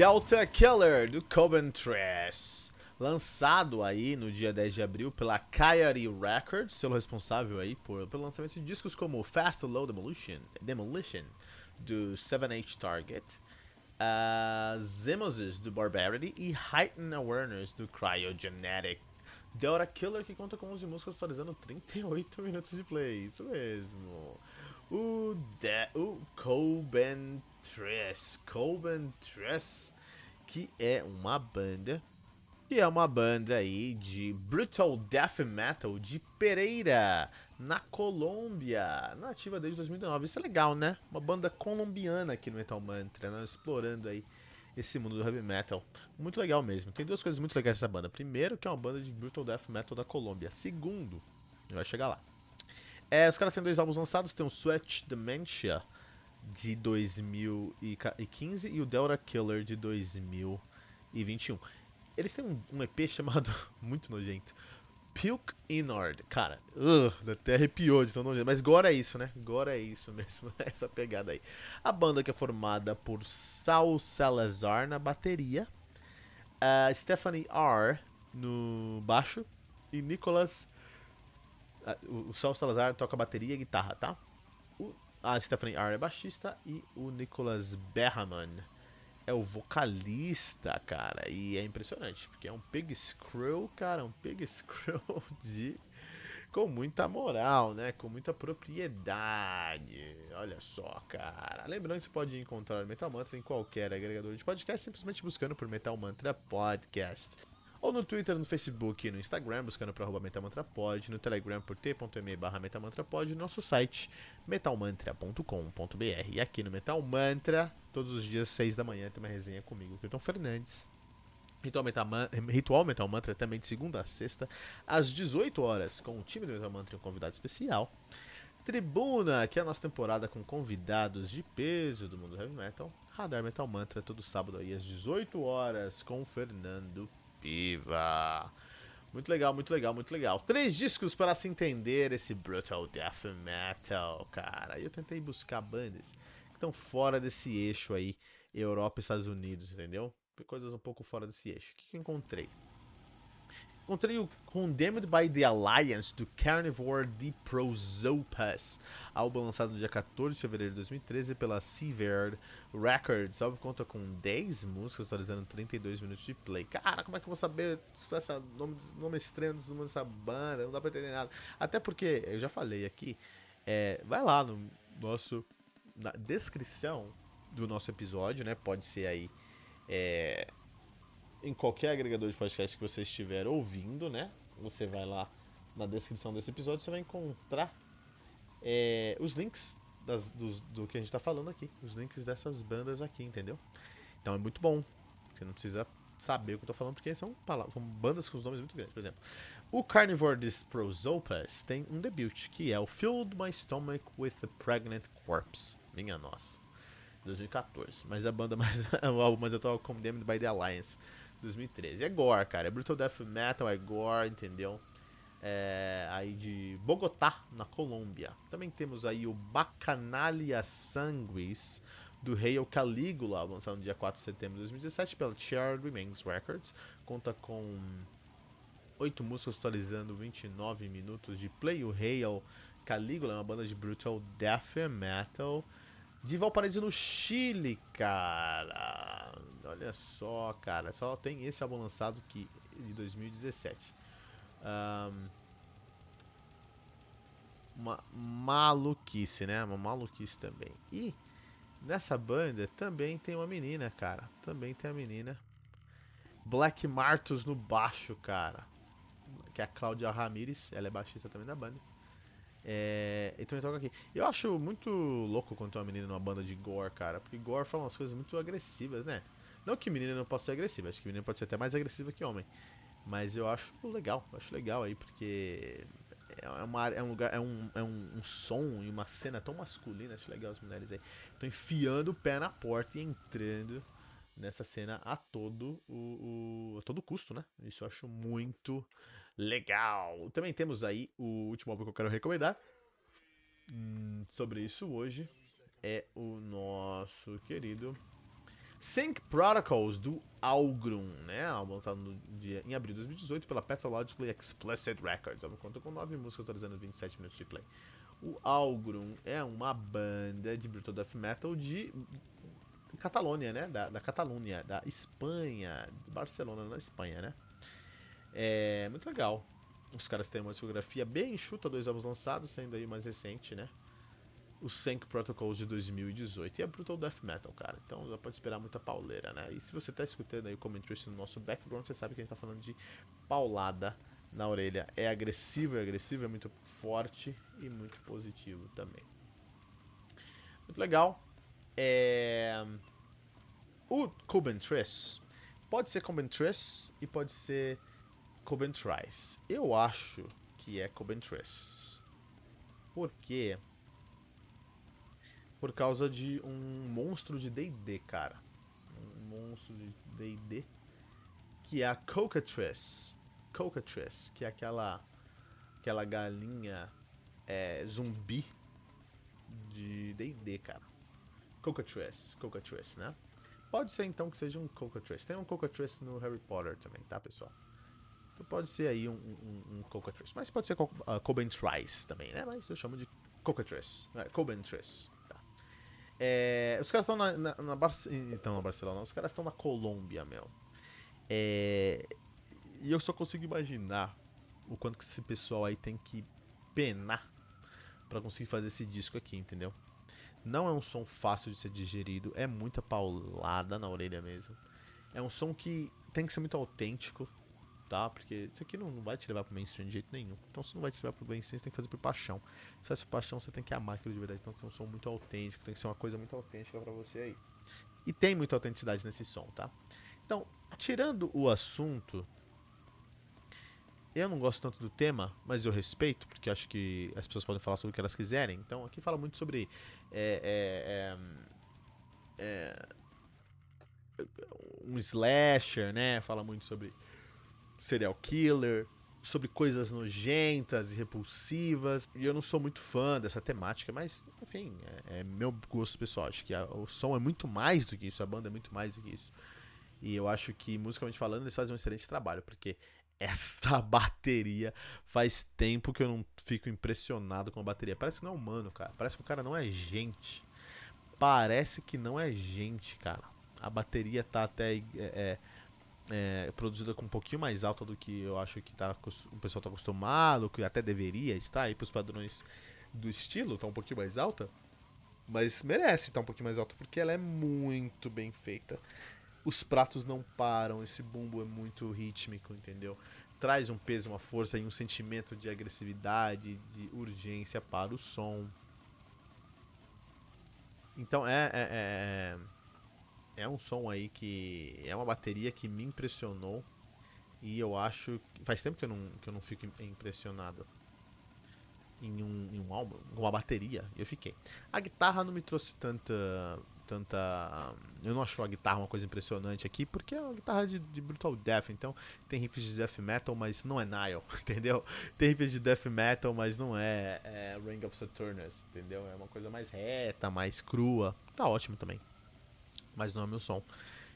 Delta Killer do Coventress, lançado aí no dia 10 de abril pela Coyote Records, selo responsável aí por, pelo lançamento de discos como Fast Low Demolition, Demolition do 7H Target, uh, Zemosis do Barbarity e Heightened Awareness do Cryogenetic. Delta Killer que conta com 11 músicas atualizando 38 minutos de play, isso mesmo. O, de, o Coventress, Coventress, que é uma banda, e é uma banda aí de brutal death metal de Pereira, na Colômbia, nativa desde 2009. Isso é legal, né? Uma banda colombiana aqui no Metal Mantra, né? explorando aí esse mundo do heavy metal. Muito legal mesmo. Tem duas coisas muito legais nessa banda. Primeiro, que é uma banda de brutal death metal da Colômbia. Segundo, vai chegar lá. É, os caras têm dois álbuns lançados, tem o Sweat Dementia de 2015 e o Delta Killer de 2021. Eles têm um, um EP chamado, muito nojento, Puke Inord. Cara, uh, até arrepiou de tão nojento, mas agora é isso, né? Agora é isso mesmo, essa pegada aí. A banda que é formada por Sal Salazar na bateria, uh, Stephanie R no baixo e Nicholas o Sal Salazar toca bateria e guitarra, tá? O, a Stephanie R é baixista e o Nicholas Berraman é o vocalista, cara. E é impressionante, porque é um Pig Screw, cara, um Pig Screw de com muita moral, né? Com muita propriedade. Olha só, cara. Lembrando que você pode encontrar Metal Mantra em qualquer agregador de podcast, simplesmente buscando por Metal Mantra Podcast ou no Twitter, no Facebook e no Instagram, buscando por arroba metamantrapod, no Telegram por t.me barra metamantrapod, no nosso site metalmantra.com.br. E aqui no Metal Mantra, todos os dias, 6 da manhã, tem uma resenha comigo, Kilton Fernandes. Ritual Metal, Ritual Metal Mantra também de segunda a sexta, às 18 horas, com o time do Metal Mantra e um convidado especial. Tribuna, que é a nossa temporada com convidados de peso do mundo heavy metal. Radar Metal Mantra, todo sábado aí às 18 horas, com o Fernando Viva! Muito legal, muito legal, muito legal. Três discos para se entender esse brutal death metal, cara. Eu tentei buscar bandas que estão fora desse eixo aí, Europa e Estados Unidos, entendeu? Coisas um pouco fora desse eixo. O que, que eu encontrei? Encontrei o Condemned by the Alliance do Carnivore de Prosopus, álbum lançado no dia 14 de fevereiro de 2013 pela Severed Records. O álbum conta com 10 músicas, atualizando 32 minutos de play. Cara, como é que eu vou saber esse nome, nome estranho dessa banda? Não dá pra entender nada. Até porque, eu já falei aqui, é, vai lá no nosso. na descrição do nosso episódio, né? Pode ser aí. É, em qualquer agregador de podcast que você estiver ouvindo, né? Você vai lá na descrição desse episódio, você vai encontrar é, os links das, dos, do que a gente está falando aqui, os links dessas bandas aqui, entendeu? Então é muito bom. Você não precisa saber o que eu tô falando, porque são, são bandas com os nomes muito grandes. Por exemplo, o Carnivore Prosopus tem um debut, que é o Filled My Stomach with a Pregnant Corpse. Minha nossa. 2014. Mas a banda mais. o álbum mais atual é Condemned by the Alliance. 2013. É gore, cara. É Brutal Death Metal, é gore, entendeu? É, aí de Bogotá, na Colômbia. Também temos aí o Bacanalia Sanguis, do Hail Caligula, lançado no dia 4 de setembro de 2017 pela Shared Remains Records. Conta com 8 músicas atualizando 29 minutos de play. O Hail Caligula é uma banda de Brutal Death Metal de Valparaíso no Chile, cara. Olha só, cara. Só tem esse álbum lançado que de 2017. Um, uma maluquice, né? Uma maluquice também. E nessa banda também tem uma menina, cara. Também tem a menina. Black Martus no baixo, cara. Que é a Cláudia Ramirez. Ela é baixista também da banda. É, e também toca aqui. Eu acho muito louco quando tem uma menina numa banda de gore, cara. Porque gore fala umas coisas muito agressivas, né? Não que menina não possa ser agressiva, acho que menina pode ser até mais agressiva que homem. Mas eu acho legal, eu acho legal aí, porque é, uma, é um lugar, é, um, é um, um, som e uma cena tão masculina, acho legal as mulheres aí. Estão enfiando o pé na porta e entrando nessa cena a todo o, o, a todo custo, né? Isso eu acho muito legal. Também temos aí o último álbum que eu quero recomendar. Hum, sobre isso hoje é o nosso querido Sync Protocols do Algrum, né? Álbum lançado dia, em abril de 2018 pela Pathologically Explicit Records. Álbum conta com 9 músicas, totalizando 27 minutos de play. O Algrum é uma banda de brutal death metal de Catalônia, né? Da, da Catalunha, da Espanha, de Barcelona, na Espanha, né? É muito legal. Os caras têm uma discografia bem enxuta, dois álbuns lançados, sendo aí mais recente, né? o Sank Protocols de 2018. E é Brutal Death Metal, cara. Então já pode esperar muita pauleira, né? E se você tá escutando aí o commentary no nosso background, você sabe que a gente tá falando de paulada na orelha. É agressivo, é agressivo, é muito forte e muito positivo também. Muito legal. É... O Coventries pode ser Coventries e pode ser Coventries. Eu acho que é Coventries. Porque por causa de um monstro de D&D, cara. Um monstro de D&D que é a Cocatrice. Cocatrice, que é aquela aquela galinha é, zumbi de D&D, cara. Cocatrice, Cocatrice, né? Pode ser então que seja um Cocatrice. Tem um Cocatrice no Harry Potter também, tá, pessoal? Então pode ser aí um, um, um Cocatrice. Mas pode ser uh, Cobentrice também, né? Mas eu chamo de Cocatrice. É, Cobentrice. É, os caras estão na, na, na, Bar então, na Barcelona, os caras estão na Colômbia, meu. É, e eu só consigo imaginar o quanto que esse pessoal aí tem que penar para conseguir fazer esse disco aqui, entendeu? Não é um som fácil de ser digerido, é muita paulada na orelha mesmo. É um som que tem que ser muito autêntico, tá? Porque isso aqui não, não vai te levar pro mainstream de jeito nenhum. Então se não vai te levar pro mainstream, você tem que fazer por paixão. Se faz por paixão, você tem que amar aquilo de verdade. Então tem um som muito autêntico, tem que ser uma coisa muito autêntica para você aí. E tem muita autenticidade nesse som, tá? Então, tirando o assunto, eu não gosto tanto do tema, mas eu respeito, porque acho que as pessoas podem falar sobre o que elas quiserem. Então, aqui fala muito sobre. É, é, é, é um slasher, né? Fala muito sobre serial killer, sobre coisas nojentas e repulsivas. E eu não sou muito fã dessa temática, mas enfim, é, é meu gosto pessoal. Acho que a, o som é muito mais do que isso, a banda é muito mais do que isso. E eu acho que, musicalmente falando, eles fazem um excelente trabalho, porque essa bateria faz tempo que eu não fico impressionado com a bateria. Parece que não é humano, cara. Parece que o cara não é gente. Parece que não é gente, cara. A bateria tá até. É, é, é, produzida com um pouquinho mais alta do que eu acho que tá, o pessoal está acostumado, que até deveria estar aí para os padrões do estilo, tá um pouquinho mais alta. Mas merece estar tá um pouquinho mais alta porque ela é muito bem feita. Os pratos não param, esse bumbo é muito rítmico, entendeu? Traz um peso, uma força e um sentimento de agressividade, de urgência para o som. Então é, é, é, é um som aí que é uma bateria que me impressionou e eu acho faz tempo que eu não, que eu não fico impressionado em um, em um álbum, uma bateria, eu fiquei. A guitarra não me trouxe tanta tanta eu não acho a guitarra uma coisa impressionante aqui porque é uma guitarra de, de brutal death, então tem riffs de death metal, mas não é Nile, entendeu? Tem riffs de death metal, mas não é, é Ring of Saturnus, entendeu? É uma coisa mais reta, mais crua. Tá ótimo também mas não é meu som.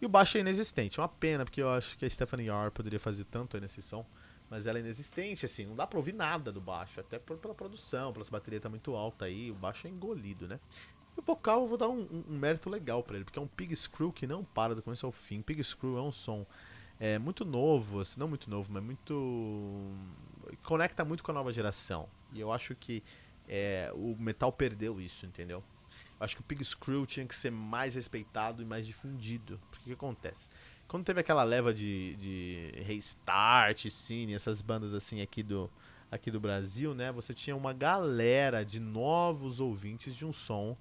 E o baixo é inexistente. É uma pena, porque eu acho que a Stephanie Yar poderia fazer tanto nesse som. Mas ela é inexistente, assim, não dá pra ouvir nada do baixo. Até por, pela produção, pela bateria tá muito alta aí, o baixo é engolido, né? E o vocal eu vou dar um, um, um mérito legal para ele, porque é um Pig Screw que não para do começo ao fim. Pig Screw é um som é, muito novo, assim, não muito novo, mas muito. conecta muito com a nova geração. E eu acho que é, o metal perdeu isso, entendeu? Acho que o Pig Screw tinha que ser mais respeitado e mais difundido. Porque o que acontece? Quando teve aquela leva de, de Restart, Cine, essas bandas assim aqui do aqui do Brasil, né, você tinha uma galera de novos ouvintes de um som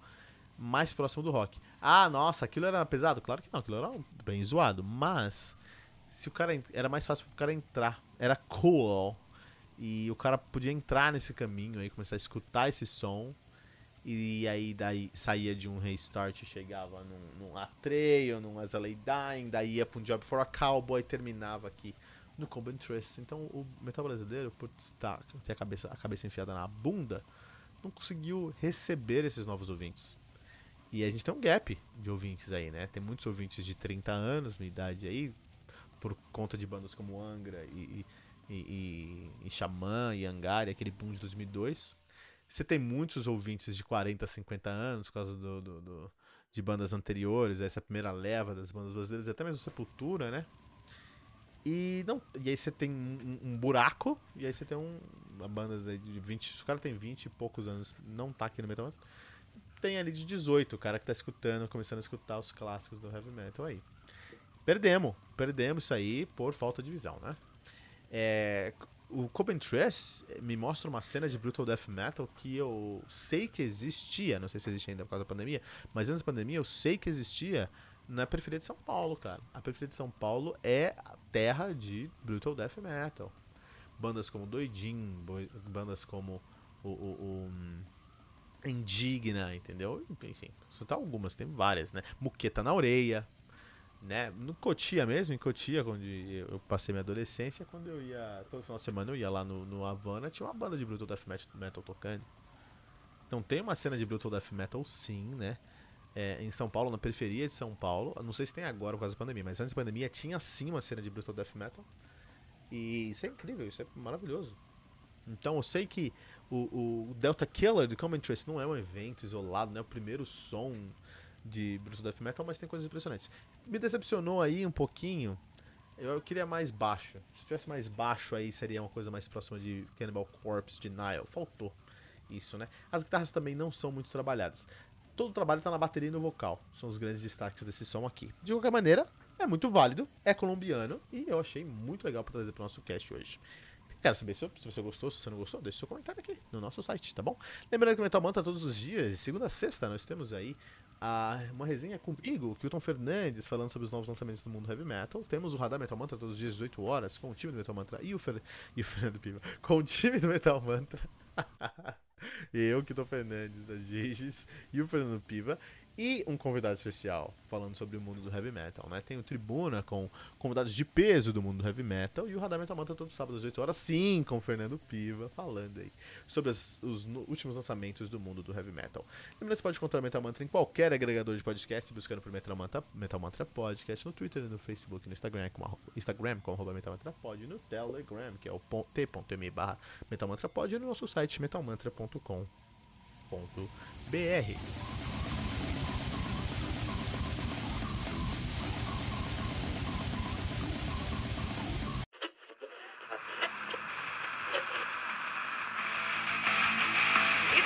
mais próximo do rock. Ah, nossa, aquilo era pesado? Claro que não, aquilo era bem zoado, mas se o cara era mais fácil pro cara entrar, era cool. E o cara podia entrar nesse caminho aí, começar a escutar esse som. E aí daí saía de um restart e chegava num, num Atreio, num As LA Dying, daí ia pra um Job for a Cowboy, terminava aqui no Combat Interest. Então o metal brasileiro, por estar, ter a cabeça, a cabeça enfiada na bunda, não conseguiu receber esses novos ouvintes. E a gente tem um gap de ouvintes aí, né? Tem muitos ouvintes de 30 anos, minha idade aí, por conta de bandas como Angra e, e, e, e Xamã e Angari, aquele boom de 2002. Você tem muitos ouvintes de 40, 50 anos, por causa do, do, do de bandas anteriores, essa primeira leva das bandas brasileiras, até mesmo Sepultura, né? E, não, e aí você tem um, um, buraco, e aí você tem um, uma banda de 20. Se o cara tem 20 e poucos anos, não tá aqui no Metal tem ali de 18, o cara que tá escutando, começando a escutar os clássicos do heavy metal aí. Perdemos, perdemos isso aí por falta de visão, né? É, o Copentress me mostra uma cena de brutal death metal que eu sei que existia, não sei se existe ainda por causa da pandemia, mas antes da pandemia eu sei que existia na periferia de São Paulo, cara. A periferia de São Paulo é a terra de brutal death metal. Bandas como Doidin, bandas como o, o, o Indigna, entendeu? Enfim, tá algumas, tem várias, né? Muqueta na Orelha, né? No Cotia mesmo, em Cotia, onde eu passei minha adolescência, quando eu ia, todo final de semana eu ia lá no, no Havana, tinha uma banda de Brutal Death Metal tocando. Então tem uma cena de Brutal Death Metal sim, né? É, em São Paulo, na periferia de São Paulo, não sei se tem agora por causa da pandemia, mas antes da pandemia tinha sim uma cena de Brutal Death Metal. E isso é incrível, isso é maravilhoso. Então eu sei que o, o Delta Killer do Common Trace não é um evento isolado, não é o primeiro som de Brutal Death Metal, mas tem coisas impressionantes. Me decepcionou aí um pouquinho. Eu queria mais baixo. Se tivesse mais baixo aí, seria uma coisa mais próxima de Cannibal Corpse, de Nile. Faltou isso, né? As guitarras também não são muito trabalhadas. Todo o trabalho está na bateria e no vocal. São os grandes destaques desse som aqui. De qualquer maneira, é muito válido, é colombiano e eu achei muito legal para trazer para o nosso cast hoje. Quero saber se, você gostou, se você não gostou, deixe seu comentário aqui no nosso site, tá bom? Lembrando que o Metal Manta todos os dias, segunda a sexta, nós temos aí a, uma resenha comigo, Kilton Fernandes, falando sobre os novos lançamentos do mundo heavy metal. Temos o Radar Metal Mantra todos os dias, 18 horas, com o time do Metal Mantra e o, Fer, e o Fernando Piva, com o time do Metal Mantra. eu, Kilton Fernandes, a Giges e o Fernando Piva e um convidado especial falando sobre o mundo do heavy metal, né? Tem o Tribuna com convidados de peso do mundo do heavy metal e o Radar Metal Manta todo sábado às 8 horas, sim, com o Fernando Piva falando aí sobre as, os últimos lançamentos do mundo do heavy metal. Lembrando que você pode encontrar o Metal Mantra em qualquer agregador de podcast, buscando por Metal Mantra, Metal Mantra Podcast no Twitter, no Facebook, no Instagram, com Instagram com arroba Metal Mantra Pod, no Telegram, que é o t.me barra Metal Mantra Pod, e no nosso site metalmantra.com.br.